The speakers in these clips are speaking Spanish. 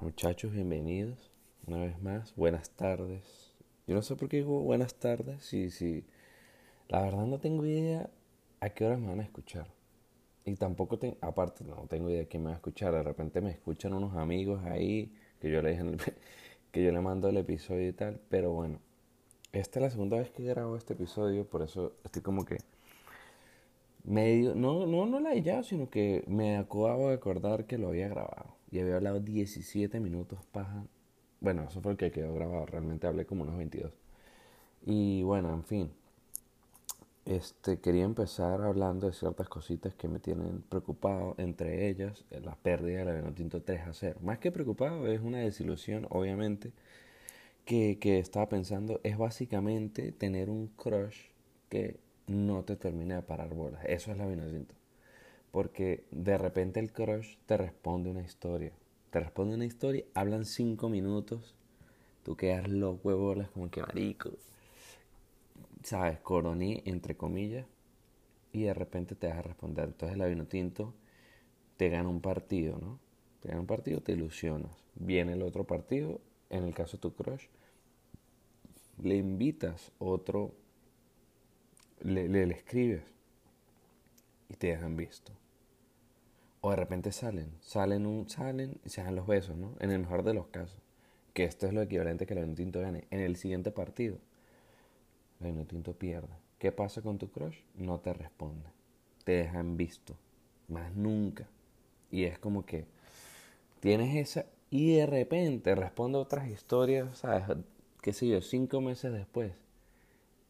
Muchachos, bienvenidos una vez más. Buenas tardes. Yo no sé por qué digo buenas tardes. Si, si, la verdad no tengo idea a qué horas me van a escuchar. Y tampoco tengo, aparte, no tengo idea de quién me va a escuchar. De repente me escuchan unos amigos ahí que yo le dije que yo le mando el episodio y tal. Pero bueno, esta es la segunda vez que grabo este episodio, por eso estoy como que medio, no, no, no la he ya, sino que me acabo de acordar que lo había grabado. Y había hablado 17 minutos paja. Bueno, eso fue el que quedó grabado. Realmente hablé como unos 22. Y bueno, en fin. Este, quería empezar hablando de ciertas cositas que me tienen preocupado, entre ellas eh, la pérdida del la tinto 3 a 0. Más que preocupado, es una desilusión, obviamente, que, que estaba pensando, es básicamente tener un crush que no te termine de parar bolas. Eso es la tinto. Porque de repente el crush te responde una historia. Te responde una historia, hablan cinco minutos, tú quedas loco bolas como que marico sabes, coroní, entre comillas, y de repente te vas responder. Entonces el vino tinto te gana un partido, ¿no? Te gana un partido, te ilusionas. Viene el otro partido, en el caso de tu crush, le invitas otro, le, le, escribes y te dejan visto. O de repente salen, salen, un, salen y se dan los besos, ¿no? En el mejor de los casos. Que esto es lo equivalente que el vino tinto gane. En el siguiente partido el tinto pierde. ¿Qué pasa con tu crush? No te responde. Te dejan visto. Más nunca. Y es como que tienes esa y de repente responde otras historias, ¿sabes? Qué sé yo, cinco meses después.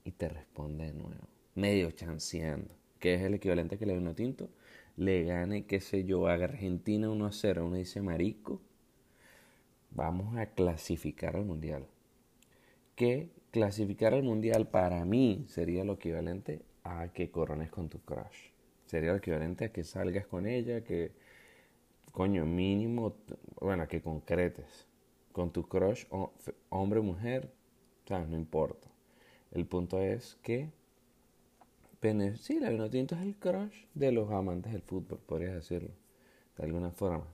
Y te responde de nuevo. Medio chanceando. Que es el equivalente a que vino tinto le gane, qué sé yo, a Argentina 1 a 0. Uno dice, marico, vamos a clasificar al mundial. ¿Qué clasificar al mundial para mí sería lo equivalente a que corones con tu crush. Sería lo equivalente a que salgas con ella, que, coño, mínimo, bueno, que concretes con tu crush, hombre o mujer, ¿sabes? No importa. El punto es que, sí, la vinotinto es el crush de los amantes del fútbol, podrías decirlo, de alguna forma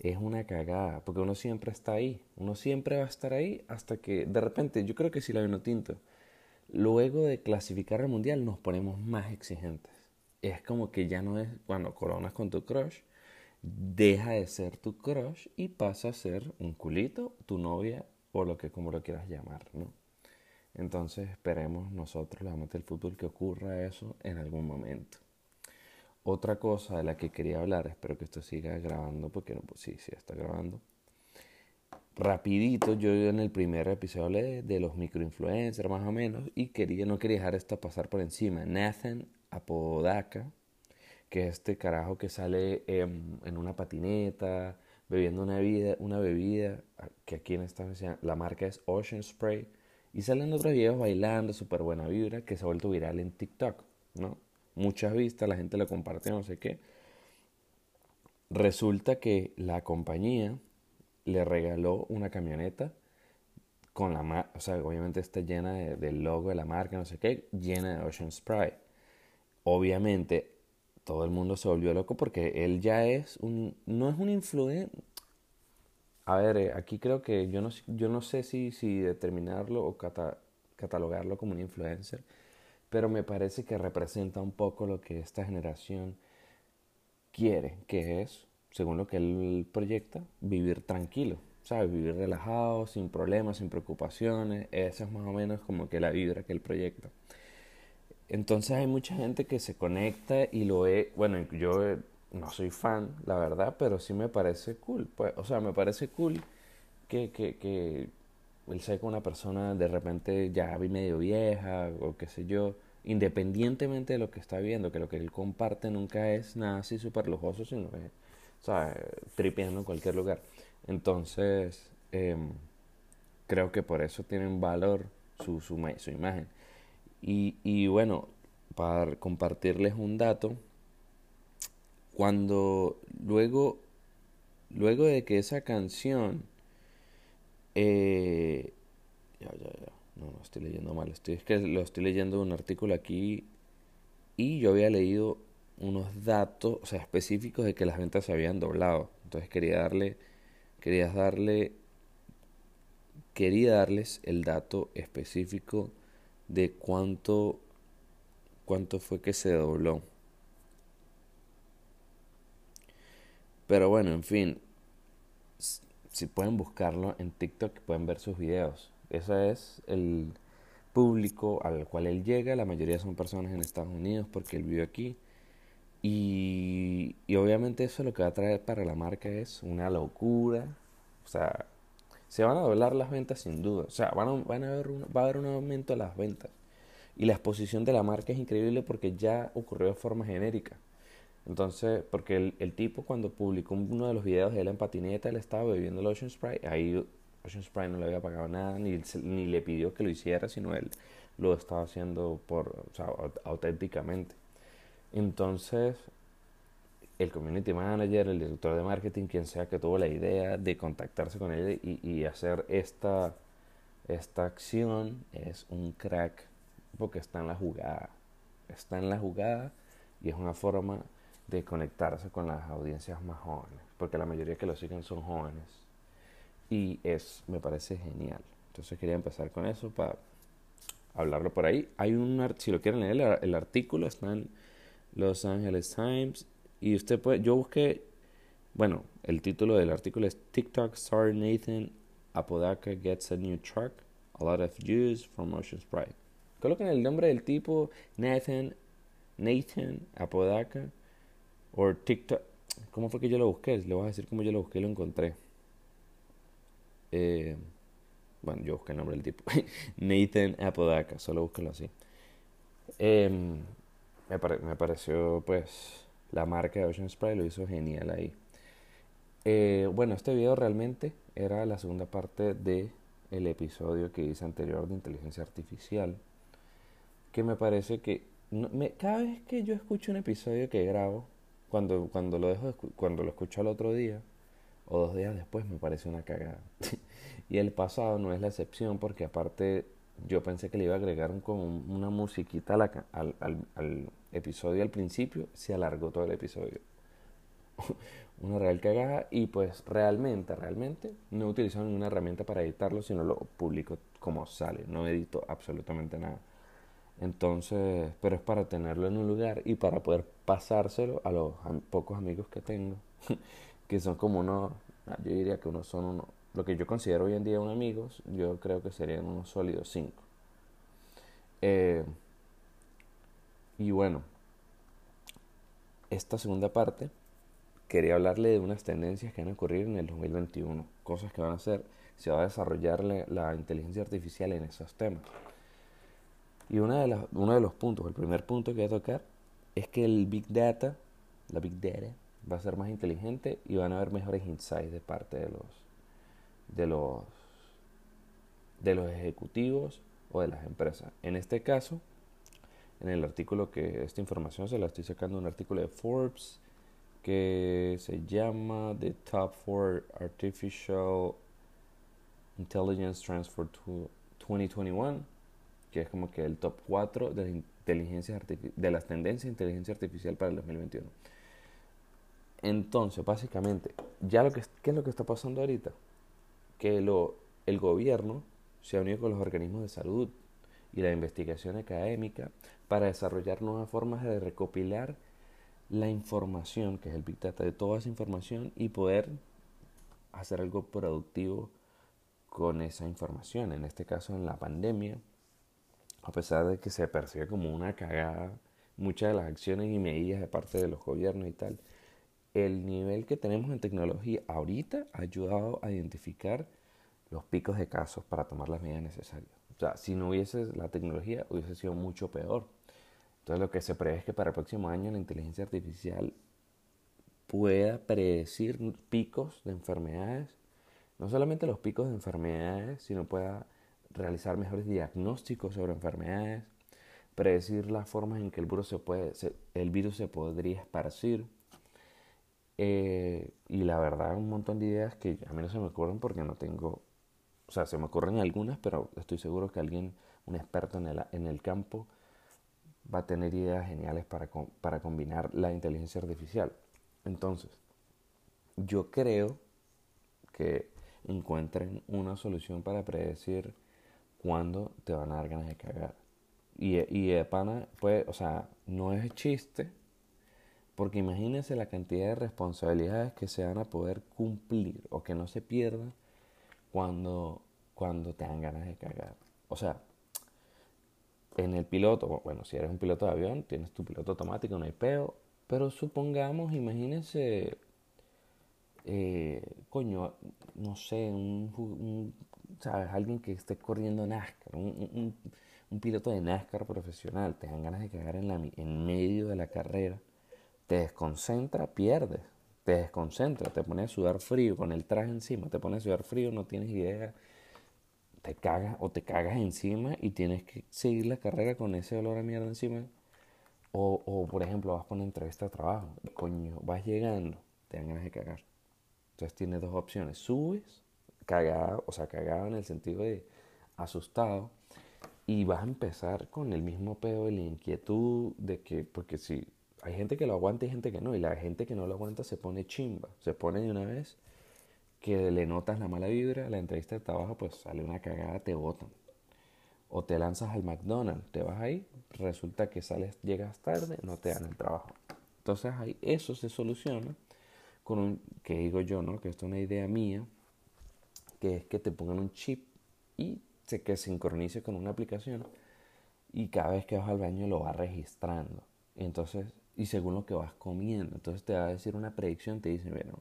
es una cagada, porque uno siempre está ahí, uno siempre va a estar ahí hasta que de repente, yo creo que si la vino tinto, luego de clasificar al mundial nos ponemos más exigentes. Es como que ya no es cuando coronas con tu crush, deja de ser tu crush y pasa a ser un culito, tu novia o lo que como lo quieras llamar, ¿no? Entonces esperemos nosotros, los amantes del fútbol, que ocurra eso en algún momento. Otra cosa de la que quería hablar, espero que esto siga grabando, porque no, pues sí, sí está grabando. Rapidito, yo en el primer episodio de, los microinfluencers más o menos y quería, no quería dejar esto pasar por encima. Nathan Apodaca, que es este carajo que sale en, una patineta, bebiendo una bebida, una bebida que aquí en esta la marca es Ocean Spray, y salen otros videos bailando, súper buena vibra, que se ha vuelto viral en TikTok, ¿no? Muchas vistas, la gente lo comparte, no sé qué. Resulta que la compañía le regaló una camioneta con la marca, o sea, obviamente está llena del logo de la marca, no sé qué, llena de Ocean Spray. Obviamente todo el mundo se volvió loco porque él ya es un, no es un influencer. A ver, eh, aquí creo que yo no, yo no sé si, si determinarlo o catalogarlo como un influencer pero me parece que representa un poco lo que esta generación quiere, que es, según lo que él proyecta, vivir tranquilo, ¿sabes? Vivir relajado, sin problemas, sin preocupaciones, esa es más o menos como que la vibra que él proyecta. Entonces hay mucha gente que se conecta y lo ve, bueno, yo no soy fan, la verdad, pero sí me parece cool, pues, o sea, me parece cool que, que, que él sea con una persona de repente ya medio vieja o qué sé yo, independientemente de lo que está viendo, que lo que él comparte nunca es nada así súper lujoso, sino que, o sea, tripeando en cualquier lugar. Entonces, em, creo que por eso tienen valor su, su, su imagen. Y, y bueno, para compartirles un dato, cuando luego, luego de que esa canción, eh, ya, ya, ya, No, no estoy leyendo mal. Estoy, es que lo estoy leyendo un artículo aquí y yo había leído unos datos, o sea, específicos de que las ventas se habían doblado. Entonces quería darle, quería darle, quería darles el dato específico de cuánto, cuánto fue que se dobló. Pero bueno, en fin, si pueden buscarlo en TikTok, pueden ver sus videos. Ese es el público al cual él llega. La mayoría son personas en Estados Unidos porque él vive aquí. Y, y obviamente eso lo que va a traer para la marca es una locura. O sea, se van a doblar las ventas sin duda. O sea, van a, van a haber va a haber un aumento de las ventas. Y la exposición de la marca es increíble porque ya ocurrió de forma genérica. Entonces, porque el, el, tipo cuando publicó uno de los videos de él en patineta, él estaba bebiendo el Ocean Sprite, ahí Ocean Sprite no le había pagado nada, ni, ni le pidió que lo hiciera, sino él lo estaba haciendo por, auténticamente. Entonces, el community manager, el director de marketing, quien sea que tuvo la idea de contactarse con él y, y hacer esta, esta acción, es un crack, porque está en la jugada. Está en la jugada y es una forma de conectarse con las audiencias más jóvenes, porque la mayoría que lo siguen son jóvenes. Y es, me parece genial. Entonces quería empezar con eso para hablarlo por ahí. Hay un, si lo quieren leer, el, artículo está en Los Angeles Times y usted puede, yo busqué, bueno, el título del artículo es TikTok star Nathan Apodaca gets a new truck, a lot of views from Ocean Sprite. Coloquen el nombre del tipo, Nathan, Nathan Apodaca o TikTok. ¿Cómo fue que yo lo busqué? Le voy a decir cómo yo lo busqué y lo encontré. Eh, bueno, yo busqué el nombre del tipo. Nathan Apodaca, solo búsquelo así. Em, me, me, pareció, pues, la marca de Ocean Spray lo hizo genial ahí. Eh, bueno, este video realmente era la segunda parte de el episodio que hice anterior de inteligencia artificial. Que me parece que me, cada vez que yo escucho un episodio que grabo, cuando, cuando, lo dejo, cuando lo escucho al otro día o dos días después me parece una cagada. y el pasado no es la excepción porque aparte yo pensé que le iba a agregar como una musiquita al, al, al, episodio al principio, se alargó todo el episodio. una real cagada y pues realmente, realmente no he utilizado ninguna herramienta para editarlo, sino lo publico como sale, no edito absolutamente nada. Entonces, pero es para tenerlo en un lugar y para poder pasárselo a los pocos amigos que tengo, que son como unos, yo diría que unos son unos, lo que yo considero hoy en día un amigos, yo creo que serían unos sólidos cinco. Eh, y bueno, esta segunda parte quería hablarle de unas tendencias que van a ocurrir en el 2021, cosas que van a hacer, se va a desarrollar la inteligencia artificial en esos temas. Y una de las, uno de los puntos, el primer punto que voy a tocar, es que el Big Data, la Big Data, va a ser más inteligente y van a haber mejores insights de parte de los, de los, de los ejecutivos o de las empresas. En este caso, en el artículo que esta información se la estoy sacando un artículo de Forbes que se llama The Top 4 Artificial Intelligence Transfer 2021 que es como que el top 4 de, inteligencia de las tendencias de inteligencia artificial para el 2021. Entonces, básicamente, ya lo que, ¿qué es lo que está pasando ahorita? Que lo, el gobierno se ha unido con los organismos de salud y la investigación académica para desarrollar nuevas formas de recopilar la información, que es el Big Data, de toda esa información y poder hacer algo productivo con esa información. En este caso, en la pandemia, a pesar de que se percibe como una cagada muchas de las acciones y medidas de parte de los gobiernos y tal, el nivel que tenemos en tecnología ahorita ha ayudado a identificar los picos de casos para tomar las medidas necesarias. O sea, si no hubiese la tecnología, hubiese sido mucho peor. Entonces, lo que se prevé es que para el próximo año la inteligencia artificial pueda predecir picos de enfermedades, no solamente los picos de enfermedades, sino pueda realizar mejores diagnósticos sobre enfermedades, predecir las formas en que el virus se, puede, el virus se podría esparcir. Eh, y la verdad, un montón de ideas que a mí no se me ocurren porque no tengo O sea, se me ocurren algunas, pero estoy seguro que alguien, un experto en el, en el campo, va a tener ideas geniales para, para combinar la inteligencia artificial. Entonces, yo creo que encuentren una solución para predecir cuándo te van a dar ganas de cagar. Y, y de pana, pues, o sea, no es chiste, porque imagínense la cantidad de responsabilidades que se van a poder cumplir o que no se pierdan cuando, cuando te dan ganas de cagar. O sea, en el piloto, bueno, si eres un piloto de avión, tienes tu piloto automático, no hay peo, pero supongamos, imagínense, eh, coño, no sé, un, ¿sabes? Alguien que esté corriendo NASCAR, un, un, piloto de NASCAR profesional, te dan ganas de cagar en, la, en medio de la carrera, te desconcentra, pierdes, te desconcentra, te pone a sudar frío con el traje encima, te pone a sudar frío, no tienes idea, te cagas o te cagas encima y tienes que seguir la carrera con ese olor a mierda encima. O, o por ejemplo, vas por una entrevista de trabajo, coño, vas llegando, te dan ganas de cagar. Entonces tienes dos opciones, subes, cagado, o sea, cagado en el sentido de asustado, y vas a empezar con el mismo pedo de la inquietud de que, porque si hay gente que lo aguanta y gente que no, y la gente que no lo aguanta se pone chimba, se pone de una vez que le notas la mala vibra, la entrevista de trabajo, pues sale una cagada, te botan. O te lanzas al McDonald's, te vas ahí, resulta que sales, llegas tarde, no te dan el trabajo. Entonces ahí eso se soluciona con un, que digo yo, ¿no? Que esto es una idea mía, que es que te pongan un chip y se, que sincronice con una aplicación y cada vez que vas al baño lo va registrando. Entonces, y según lo que vas comiendo. Entonces te va a decir una predicción, te dice, bueno,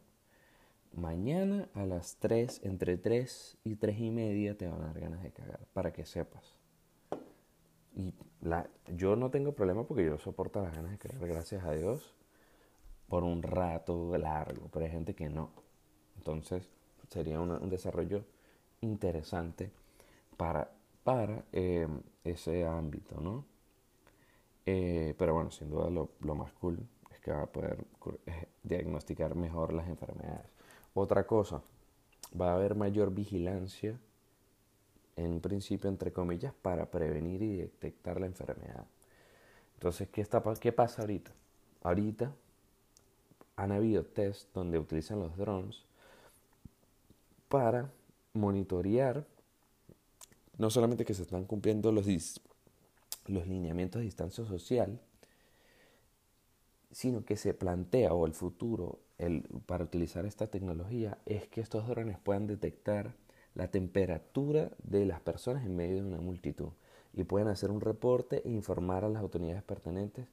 mañana a las 3, entre 3 y 3 y media te van a dar ganas de cagar, para que sepas. Y la, yo no tengo problema porque yo soporto las ganas de cagar, gracias a Dios, por un rato largo, pero hay gente que no. Entonces sería un desarrollo interesante para, para eh, ese ámbito, ¿no? Eh, pero bueno, sin duda lo, lo, más cool es que va a poder eh, diagnosticar mejor las enfermedades. Otra cosa, va a haber mayor vigilancia, en principio, entre comillas, para prevenir y detectar la enfermedad. Entonces, ¿qué, está, qué pasa ahorita? Ahorita han habido test donde utilizan los drones para monitorear no solamente que se están cumpliendo los, los lineamientos de distancia social, sino que se plantea o el futuro el, para utilizar esta tecnología es que estos drones puedan detectar la temperatura de las personas en medio de una multitud y pueden hacer un reporte e informar a las autoridades pertinentes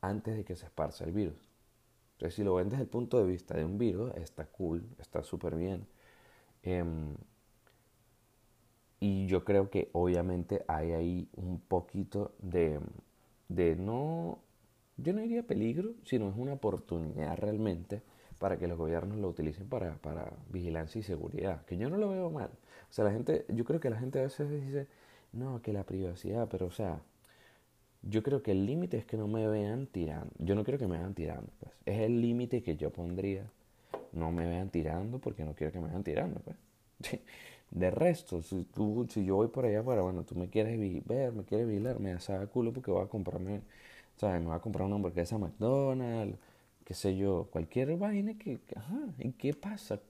antes de que se esparza el virus. Entonces, si lo ven desde el punto de vista de un virus, está cool, está súper bien. Em, y yo creo que obviamente hay ahí un poquito de, de no, yo no diría peligro, sino es una oportunidad realmente para que los gobiernos lo utilicen para, para vigilancia y seguridad, que yo no lo veo mal. O sea, la gente, yo creo que la gente a veces dice, no, que la privacidad, pero o sea, yo creo que el límite es que no me vean tirando. Yo no quiero que me vean tirando, pues. Es el límite que yo pondría. No me vean tirando porque no quiero que me vean tirando, pues. De resto, si, tú, si yo voy por allá para, bueno, tú me quieres ver, me quieres vigilar, me das culo porque voy a comprarme, ¿sabes? Me voy a comprar una hamburguesa McDonald's, qué sé yo, cualquier vaina que, ajá, ¿y qué pasa?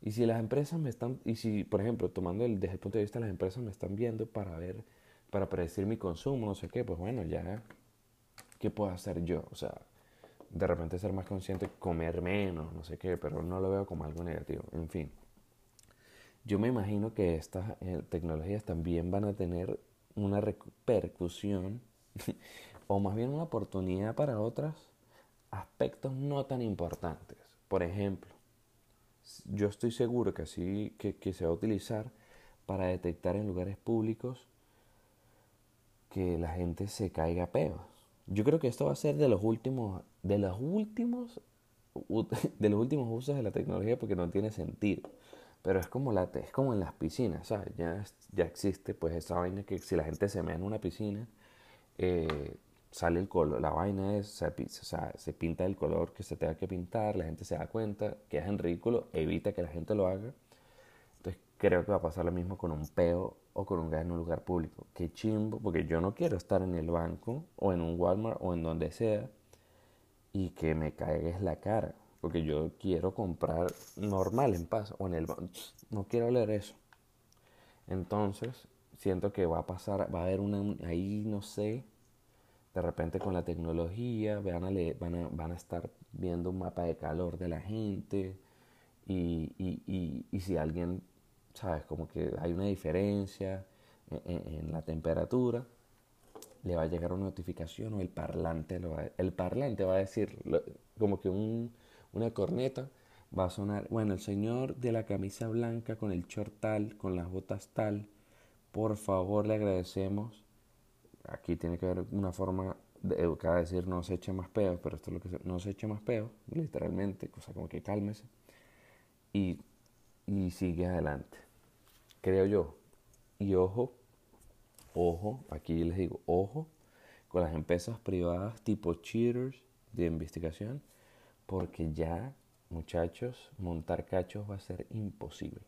Y si las empresas me están, y si, por ejemplo, tomando el, desde el punto de vista de las empresas me están viendo para ver, para predecir mi consumo, no sé qué, pues bueno, ya, ¿qué puedo hacer yo? O sea, de repente ser más consciente, comer menos, no sé qué, pero no lo veo como algo negativo, en fin. Yo me imagino que estas eh, tecnologías también van a tener una repercusión o más bien una oportunidad para otros aspectos no tan importantes. Por ejemplo, yo estoy seguro que así que, se va a utilizar para detectar en lugares públicos que la gente se caiga peos. Yo creo que esto va a ser de los últimos, de los últimos, de los últimos usos de la tecnología porque no tiene sentido. Pero es como, la, es como en las piscinas, ¿sabes? Ya, ya existe pues esa vaina que si la gente se mea en una piscina, eh, sale el color, la vaina es, se, o sea, se pinta el color que se tenga que pintar, la gente se da cuenta, que es en ridículo, evita que la gente lo haga. Entonces, creo que va a pasar lo mismo con un peo o con un gas en un lugar público. Qué chimbo, porque yo no quiero estar en el banco o en un Walmart o en donde sea y que me caigas la cara, porque yo quiero comprar normal en paz o en el. No quiero leer eso. Entonces, siento que va a pasar, va a haber una, ahí no sé, de repente con la tecnología van a, van a, van a estar viendo un mapa de calor de la gente y, y, y, si alguien ¿sabes? Como que hay una diferencia en, la temperatura, le va a llegar una notificación o el parlante, lo va, el parlante va a decir, como que un, una corneta va a sonar, bueno, el señor de la camisa blanca con el short tal, con las botas tal, por favor le agradecemos, aquí tiene que haber una forma de educar decir no se eche más peos, pero esto es lo que no se eche más peos, literalmente, cosa como que cálmese y, y sigue adelante creo yo. Y ojo, ojo, aquí les digo, ojo con las empresas privadas tipo cheaters de investigación, porque ya, muchachos, montar cachos va a ser imposible.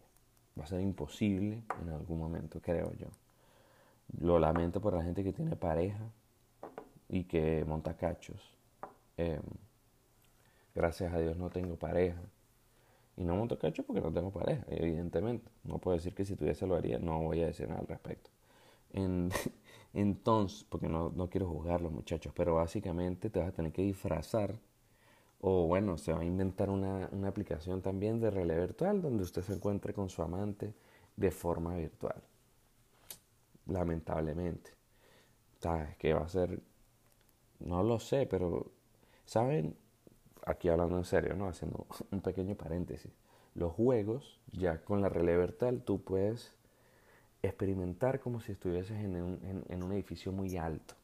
Va a ser imposible en algún momento, creo yo. Lo lamento por la gente que tiene pareja y que monta cachos. Em, gracias a Dios no tengo pareja. Y no monto cacho porque no tengo pareja, evidentemente. No puedo decir que si tuviese lo haría, no voy a decir nada al respecto. entonces, porque no, no quiero juzgar los muchachos, pero básicamente te vas a tener que disfrazar. O bueno, se va a inventar una, una aplicación también de relé virtual donde usted se encuentre con su amante de forma virtual. Lamentablemente. ¿Sabes? Que va a ser. No lo sé, pero. ¿Saben? aquí hablando en serio, ¿no? Haciendo un pequeño paréntesis. Los juegos, ya con la realidad virtual, tú puedes experimentar como si estuvieses en un, en, un edificio muy alto.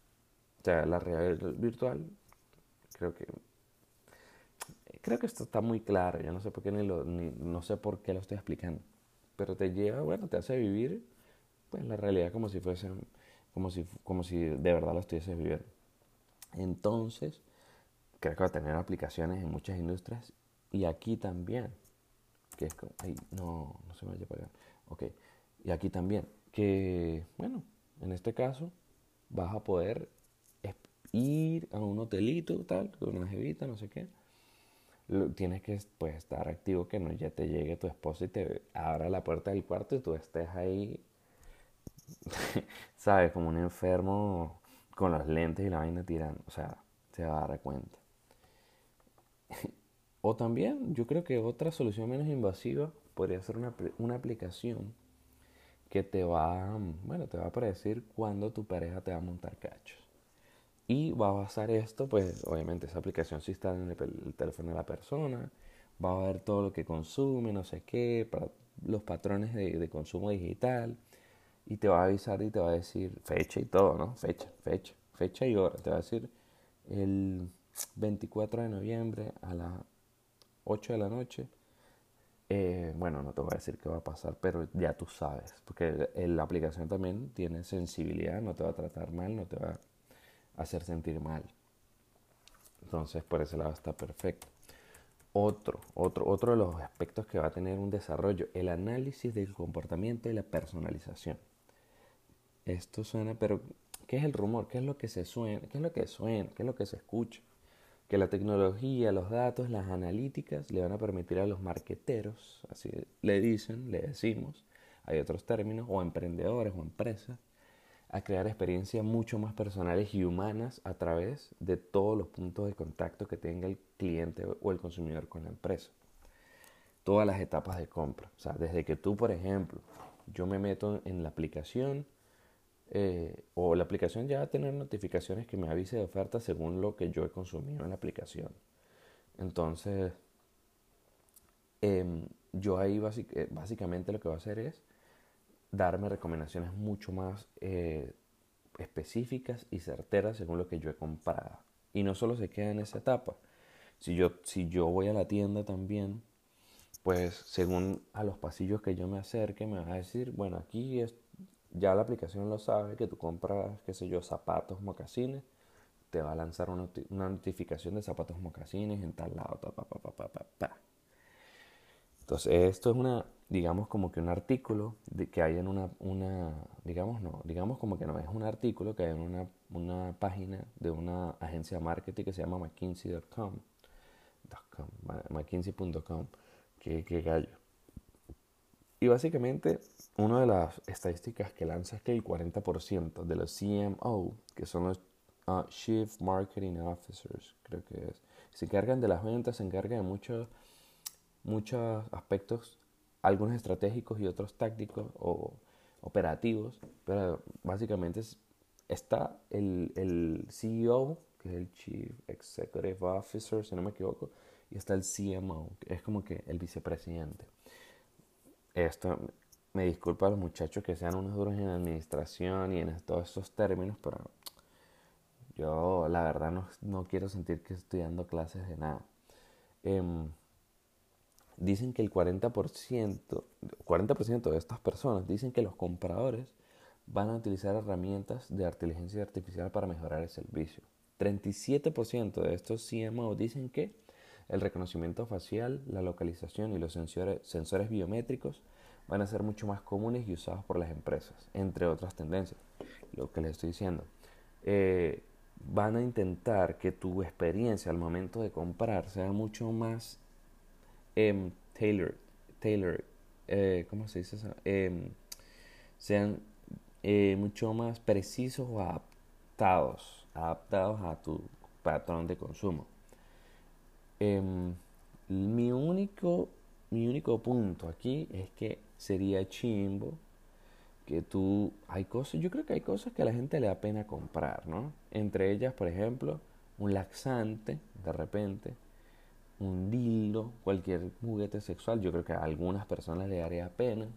O sea, la realidad virtual, creo que creo que esto está muy claro, yo no sé por qué ni lo, ni, no sé por qué lo estoy explicando, pero te lleva, bueno, te hace vivir pues la realidad como si fuese como si como si de verdad lo estuvieses viviendo. Entonces, creo que va a tener aplicaciones en muchas industrias y aquí también, que es como, ay, no, no se me vaya a pagar, ok, y aquí también, que, bueno, en este caso vas a poder ir a un hotelito, tal, con una jevita, no sé qué, tienes que pues, estar activo que no ya te llegue tu esposa y te abra la puerta del cuarto y tú estés ahí, sabes, como un enfermo con los lentes y la vaina tirando, o sea, se va a dar cuenta. o también, yo creo que otra solución menos invasiva podría ser una, una aplicación que te va, bueno, te va a predecir cuándo tu pareja te va a montar cachos. Y va a basar esto, pues obviamente esa aplicación si está en el, teléfono de la persona, va a ver todo lo que consume, no sé qué, los patrones de, de, consumo digital, y te va a avisar y te va a decir fecha y todo, ¿no? Fecha, fecha, fecha y hora. Te va a decir el 24 de noviembre a las 8 de la noche. Eh, bueno, no te voy a decir qué va a pasar, pero ya tú sabes, porque la aplicación también tiene sensibilidad, no te va a tratar mal, no te va a hacer sentir mal. Entonces, por ese lado está perfecto. Otro, otro, otro de los aspectos que va a tener un desarrollo, el análisis del comportamiento y la personalización. Esto suena, pero ¿qué es el rumor? ¿Qué es lo que se suena? ¿Qué es lo que suena? ¿Qué es lo que se escucha? que la tecnología, los datos, las analíticas le van a permitir a los marqueteros, así le dicen, le decimos, hay otros términos, o emprendedores o empresas, a crear experiencias mucho más personales y humanas a través de todos los puntos de contacto que tenga el cliente o el consumidor con la empresa. Todas las etapas de compra. O sea, desde que tú, por ejemplo, yo me meto en la aplicación, eh, o la aplicación ya va a tener notificaciones que me avise de ofertas según lo que yo he consumido en la aplicación. Entonces, em, yo ahí eh, básicamente lo que va a hacer es darme recomendaciones mucho más eh, específicas y certeras según lo que yo he comprado. Y no solo se queda en esa etapa. Si yo, si yo voy a la tienda también, pues según a los pasillos que yo me acerque, me va a decir, bueno, aquí es, ya la aplicación lo sabe que tú compras, qué sé yo, zapatos, mocasines, te va a lanzar una, notificación de zapatos mocasines en tal lado. Entonces, esto es una, digamos, como que un artículo de, que hay en una, una, digamos, no, digamos como que no, es un artículo que hay en una, una página de una agencia de marketing que se llama McKinsey.com, McKinsey.com, que, que gallo. Y básicamente, una de las estadísticas que lanza es que el 40% de los CMO, que son los uh, Chief Marketing Officers, creo que es, se encargan de las ventas, se encargan de muchos muchos aspectos, algunos estratégicos y otros tácticos o operativos, pero básicamente está el, el CEO, que es el Chief Executive Officer, si no me equivoco, y está el CMO, que es como que el vicepresidente. Esto, me disculpa a los muchachos que sean unos duros en administración y en todos estos términos, pero yo la verdad no, no quiero sentir que estoy dando clases de nada. Em, dicen que el 40%, 40% de estas personas dicen que los compradores van a utilizar herramientas de inteligencia artificial para mejorar el servicio. 37% de estos CMO dicen que el reconocimiento facial, la localización y los sensores, biométricos van a ser mucho más comunes y usados por las empresas, entre otras tendencias. Lo que les estoy diciendo. Eh, van a intentar que tu experiencia al momento de comprar sea mucho más eh, tailor, tailor eh, ¿cómo se dice eso? Em, sean eh, mucho más precisos o adaptados, adaptados a tu patrón de consumo. Em, mi único, mi único punto aquí es que sería chimbo que tú, hay cosas, yo creo que hay cosas que a la gente le da pena comprar, ¿no? Entre ellas, por ejemplo, un laxante, de repente, un dildo, cualquier juguete sexual, yo creo que a algunas personas le daría pena,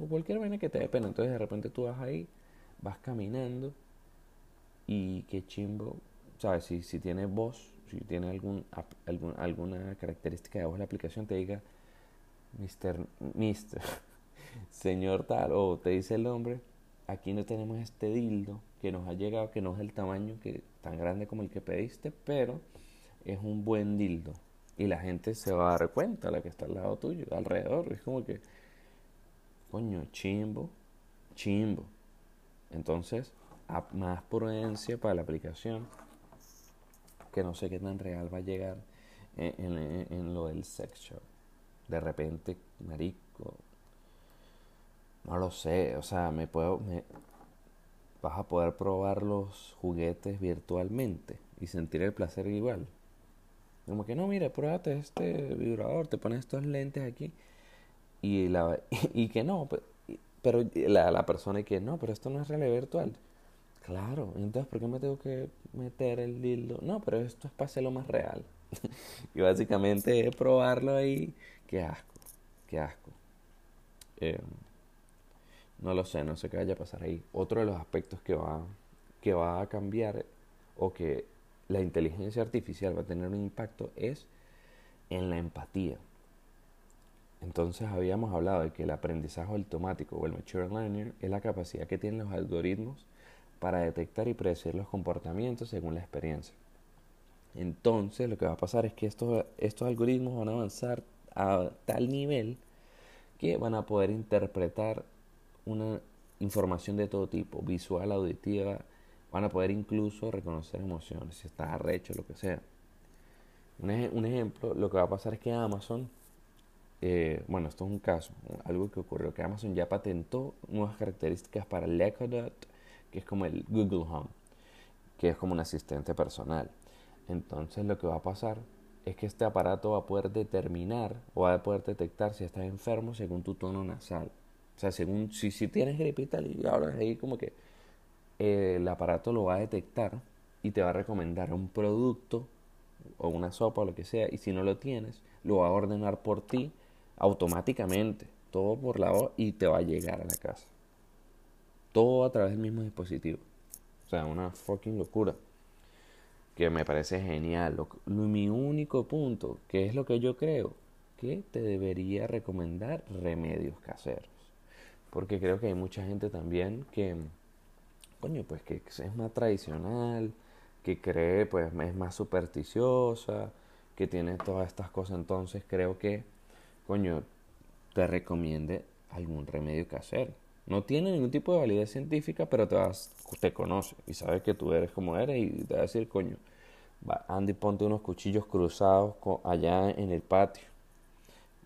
o cualquier vaina que te dé pena. Entonces de repente tú vas ahí, vas caminando y qué chimbo, ¿sabes? Si, si tiene voz, si tiene algún, alguna característica de voz la aplicación, te diga, Mister, Mister, señor tal, o te dice el hombre, aquí no tenemos este dildo que nos ha llegado, que no es el tamaño que tan grande como el que pediste, pero es un buen dildo y la gente se va a dar cuenta, la que está al lado tuyo, alrededor. Es como que, coño, chimbo, chimbo. Entonces, más prudencia para la aplicación, que no sé qué tan real va a llegar en, lo del sex. De repente, marico, no lo sé, o sea, me puedo, me, vas a poder probar los juguetes virtualmente y sentir el placer igual. Como que no, mira, pruébate este vibrador, te pones estos lentes aquí. Y, la, y que no, pero la, la persona y que no, pero esto no es realidad virtual. Claro, entonces ¿por qué me tengo que meter el dildo? No, pero esto es para hacerlo más real. y básicamente probarlo ahí. Qué asco, qué asco. Eh, no lo sé, no sé qué vaya a pasar ahí. Otro de los aspectos que va, que va a cambiar o que la inteligencia artificial va a tener un impacto es en la empatía. Entonces habíamos hablado de que el aprendizaje automático o el machine learning es la capacidad que tienen los algoritmos para detectar y predecir los comportamientos según la experiencia. Entonces lo que va a pasar es que estos, estos algoritmos van a avanzar a tal nivel que van a poder interpretar una información de todo tipo, visual, auditiva, Van a poder incluso reconocer emociones, si estás arrecho, lo que sea. Un, ejemplo, lo que va a pasar es que Amazon, eh, bueno, esto es un caso, algo que ocurrió, que Amazon ya patentó nuevas características para el Echo Dot, que es como el Google Home, que es como un asistente personal. Entonces lo que va a pasar es que este aparato va a poder determinar o va a poder detectar si estás enfermo según tu tono nasal. O sea, según si, si tienes gripe y tal, y ahora ahí como que el aparato lo va a detectar y te va a recomendar un producto o una sopa o lo que sea y si no lo tienes lo va a ordenar por ti automáticamente todo por la voz y te va a llegar a la casa. Todo a través del mismo dispositivo. O sea una fucking locura que me parece genial. Mi único punto que es lo que yo creo que te debería recomendar remedios caseros. Porque creo que hay mucha gente también que coño, pues que es más tradicional, que cree, pues es más supersticiosa, que tiene todas estas cosas. Entonces creo que, coño, te recomiende algún remedio casero. No tiene ningún tipo de validez científica, pero te, vas, te conoce y sabe que tú eres como eres y te va a decir, coño, va, Andy, ponte unos cuchillos cruzados allá en el patio.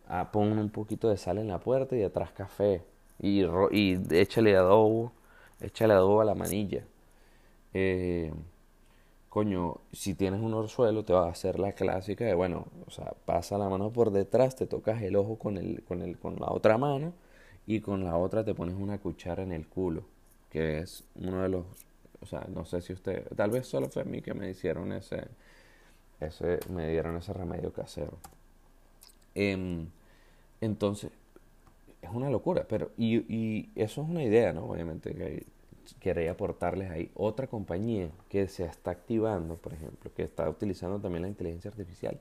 Ah, pon un poquito de sal en la puerta y atrás café. Y, y échale adobo, échale adobo a la manilla. Eh, coño, si tienes un orzuelo, te va a hacer la clásica de, bueno, o sea, pasa la mano por detrás, te tocas el ojo con, el, con, el, con la otra mano y con la otra te pones una cuchara en el culo, que es uno de los, o sea, no sé si usted, tal vez solo fue a mí que me hicieron ese, ese me dieron ese remedio casero. Em, entonces, es una locura, pero, y, y eso es una idea, ¿no? Obviamente que quería aportarles ahí. Otra compañía que se está activando, por ejemplo, que está utilizando también la inteligencia artificial,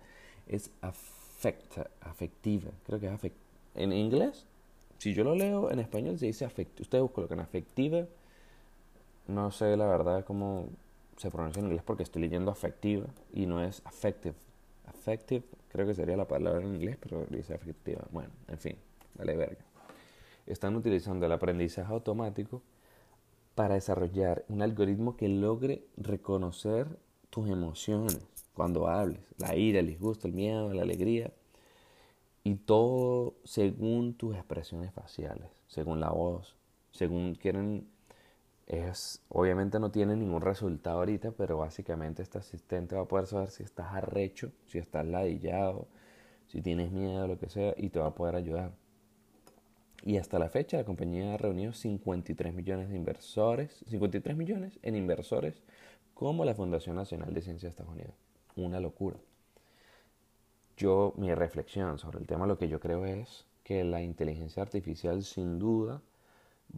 es Afecta, Afectiva. Creo que es afect En inglés, si yo lo leo en español, se dice afectiva. Ustedes buscan afectiva. No sé la verdad cómo se pronuncia en inglés porque estoy leyendo afectiva y no es affective. Affective, creo que sería la palabra en inglés, pero dice afectiva. Bueno, en fin, dale verga. Están utilizando el aprendizaje automático para desarrollar un algoritmo que logre reconocer tus emociones cuando hables, la ira, el disgusto, el miedo, la alegría, y todo según tus expresiones faciales, según la voz, según quieren es obviamente no tiene ningún resultado ahorita, pero básicamente este asistente va a poder saber si estás arrecho, si estás ladillado, si tienes miedo, lo que sea, y te va a poder ayudar. Y hasta la fecha la compañía ha reunido 53 millones de inversores, 53 millones en inversores como la Fundación Nacional de Ciencia de Estados Unidos. Una locura. Yo, mi reflexión sobre el tema, lo que yo creo es que la inteligencia artificial sin duda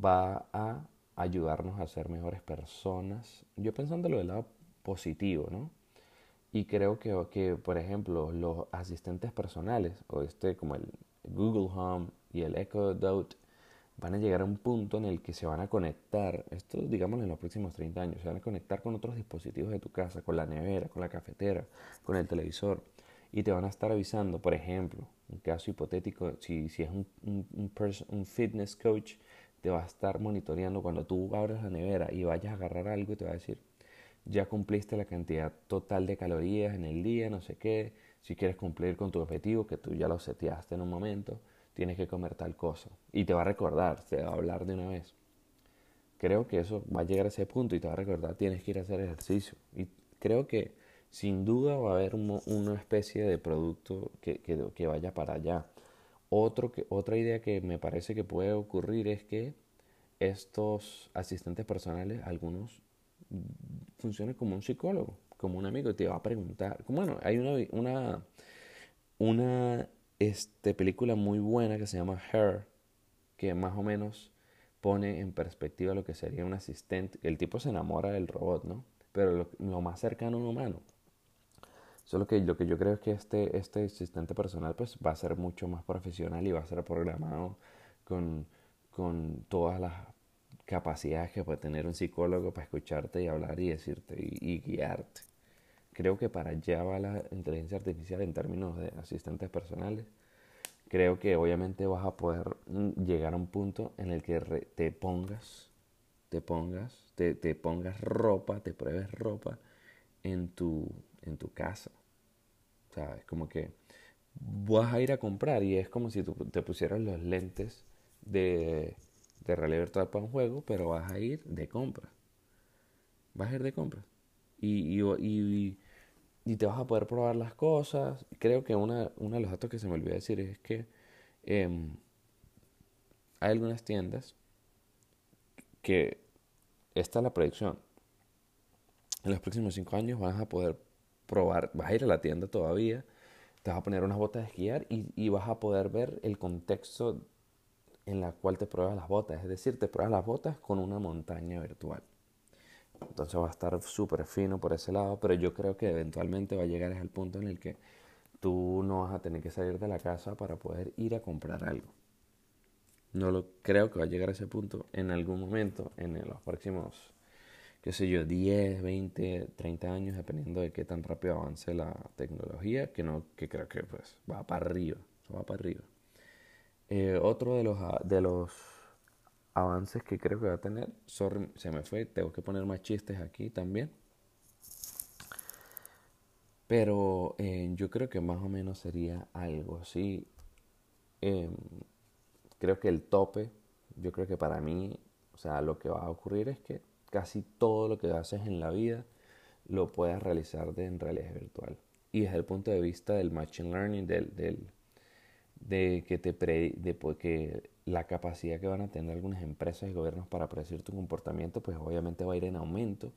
va a ayudarnos a ser mejores personas. Yo pensándolo del lado positivo, ¿no? Y creo que, que, por ejemplo, los asistentes personales, o este como el Google Home, y el Echo Dot van a llegar a un punto en el que se van a conectar, esto digamos en los próximos 30 años, se van a conectar con otros dispositivos de tu casa, con la nevera, con la cafetera, con el televisor, y te van a estar avisando, por ejemplo, un caso hipotético, si, si es un, un, fitness coach, te va a estar monitoreando cuando tú abres la nevera y vayas a agarrar algo y te va a decir, ya cumpliste la cantidad total de calorías en el día, no sé qué, si quieres cumplir con tu objetivo, que tú ya lo seteaste en un momento, tienes que comer tal cosa. Y te va a recordar, te va a hablar de una vez. Creo que eso va a llegar a ese punto y te va a recordar, tienes que ir a hacer ejercicio. Y creo que sin duda va a haber una especie de producto que, que, vaya para allá. Otro que, otra idea que me parece que puede ocurrir es que estos asistentes personales, algunos funcionen como un psicólogo, como un amigo, y te va a preguntar. Bueno, hay una, una, una este, película muy buena que se llama Her, que más o menos pone en perspectiva lo que sería un asistente. El tipo se enamora del robot, ¿no? Pero lo, más cercano a un humano. Solo que lo que yo creo es que este, este asistente personal pues va a ser mucho más profesional y va a ser programado con, con todas las capacidades que puede tener un psicólogo para escucharte y hablar y decirte y guiarte. Creo que para allá va la inteligencia artificial en términos de asistentes personales. Creo que obviamente vas a poder mm, llegar a un punto en el que te pongas, te pongas, te, te pongas ropa, te pruebes ropa en tu, en tu casa. ¿Sabes? Como que vas a ir a comprar y es como si tú te pusieras los lentes de, de realidad virtual para un juego, pero vas a ir de compra. Vas a ir de compra. Y, y te vas a poder probar las cosas. Creo que una, uno de los datos que se me olvidó decir es que em, hay algunas tiendas que esta es la predicción. En los próximos cinco años vas a poder probar, vas a ir a la tienda todavía, te vas a poner unas botas de esquiar y, y vas a poder ver el contexto en la cual te pruebas las botas. Es decir, te pruebas las botas con una montaña virtual. Entonces va a estar súper fino por ese lado, pero yo creo que eventualmente va a llegar al punto en el que tú no vas a tener que salir de la casa para poder ir a comprar algo. No lo creo que va a llegar a ese punto en algún momento en los próximos, qué sé yo, 10, 20, 30 años, dependiendo de qué tan rápido avance la tecnología, que no que creo que pues va para arriba, va para arriba. Eh, otro de los, de los avances que creo que va a tener, se me fue, tengo que poner más chistes aquí también. Pero eh, yo creo que más o menos sería algo así. Em, creo que el tope, yo creo que para mí, o sea, lo que va a ocurrir es que casi todo lo que haces en la vida lo puedas realizar de, en realidad virtual. Y desde el punto de vista del machine learning, del, del de que te pre, de que la capacidad que van a tener algunas empresas y gobiernos para predecir tu comportamiento, pues obviamente va a ir en aumento.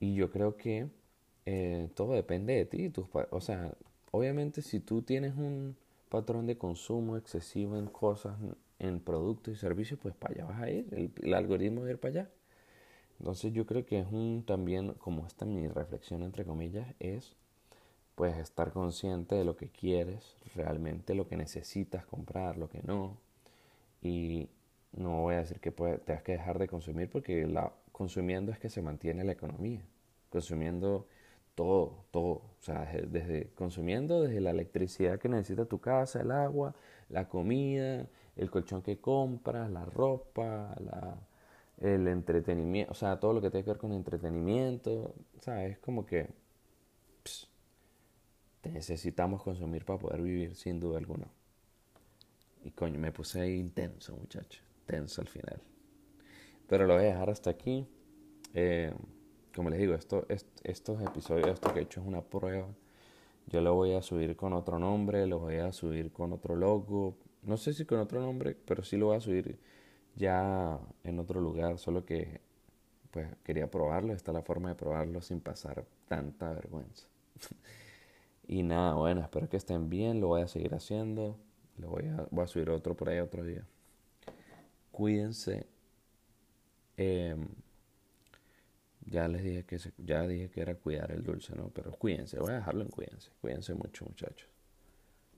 Y yo creo que eh, todo depende de ti. Tus, o sea, obviamente si tú tienes un patrón de consumo excesivo en cosas, en productos y servicios, pues para allá vas a ir. El, el algoritmo va a ir para allá. Entonces yo creo que es un también, como esta mi reflexión entre comillas, es pues estar consciente de lo que quieres, realmente lo que necesitas comprar, lo que no. Y no voy a decir que te tengas que dejar de consumir porque la, consumiendo es que se mantiene la economía. Consumiendo todo, todo. O sea, desde, consumiendo desde la electricidad que necesita tu casa, el agua, la comida, el colchón que compras, la ropa, el entretenimiento, o sea, todo lo que tiene que ver con entretenimiento. O sea, es como que necesitamos consumir para poder vivir, sin duda alguna. Y coño, me puse intenso, muchacho. Tenso al final. Pero lo voy a dejar hasta aquí. Eh, como les digo, esto, estos episodios, esto que he hecho es una prueba. Yo lo voy a subir con otro nombre, lo voy a subir con otro logo. No sé si con otro nombre, pero sí lo voy a subir ya en otro lugar. Solo que pues quería probarlo. Esta es la forma de probarlo sin pasar tanta vergüenza. Y nada, bueno, espero que estén bien, lo voy a seguir haciendo. Lo voy a, voy a subir otro por ahí otro día. Cuídense. Em, ya les dije que ya dije que era cuidar el dulce, ¿no? Pero cuídense, voy a dejarlo en cuídense. Cuídense mucho, muchachos.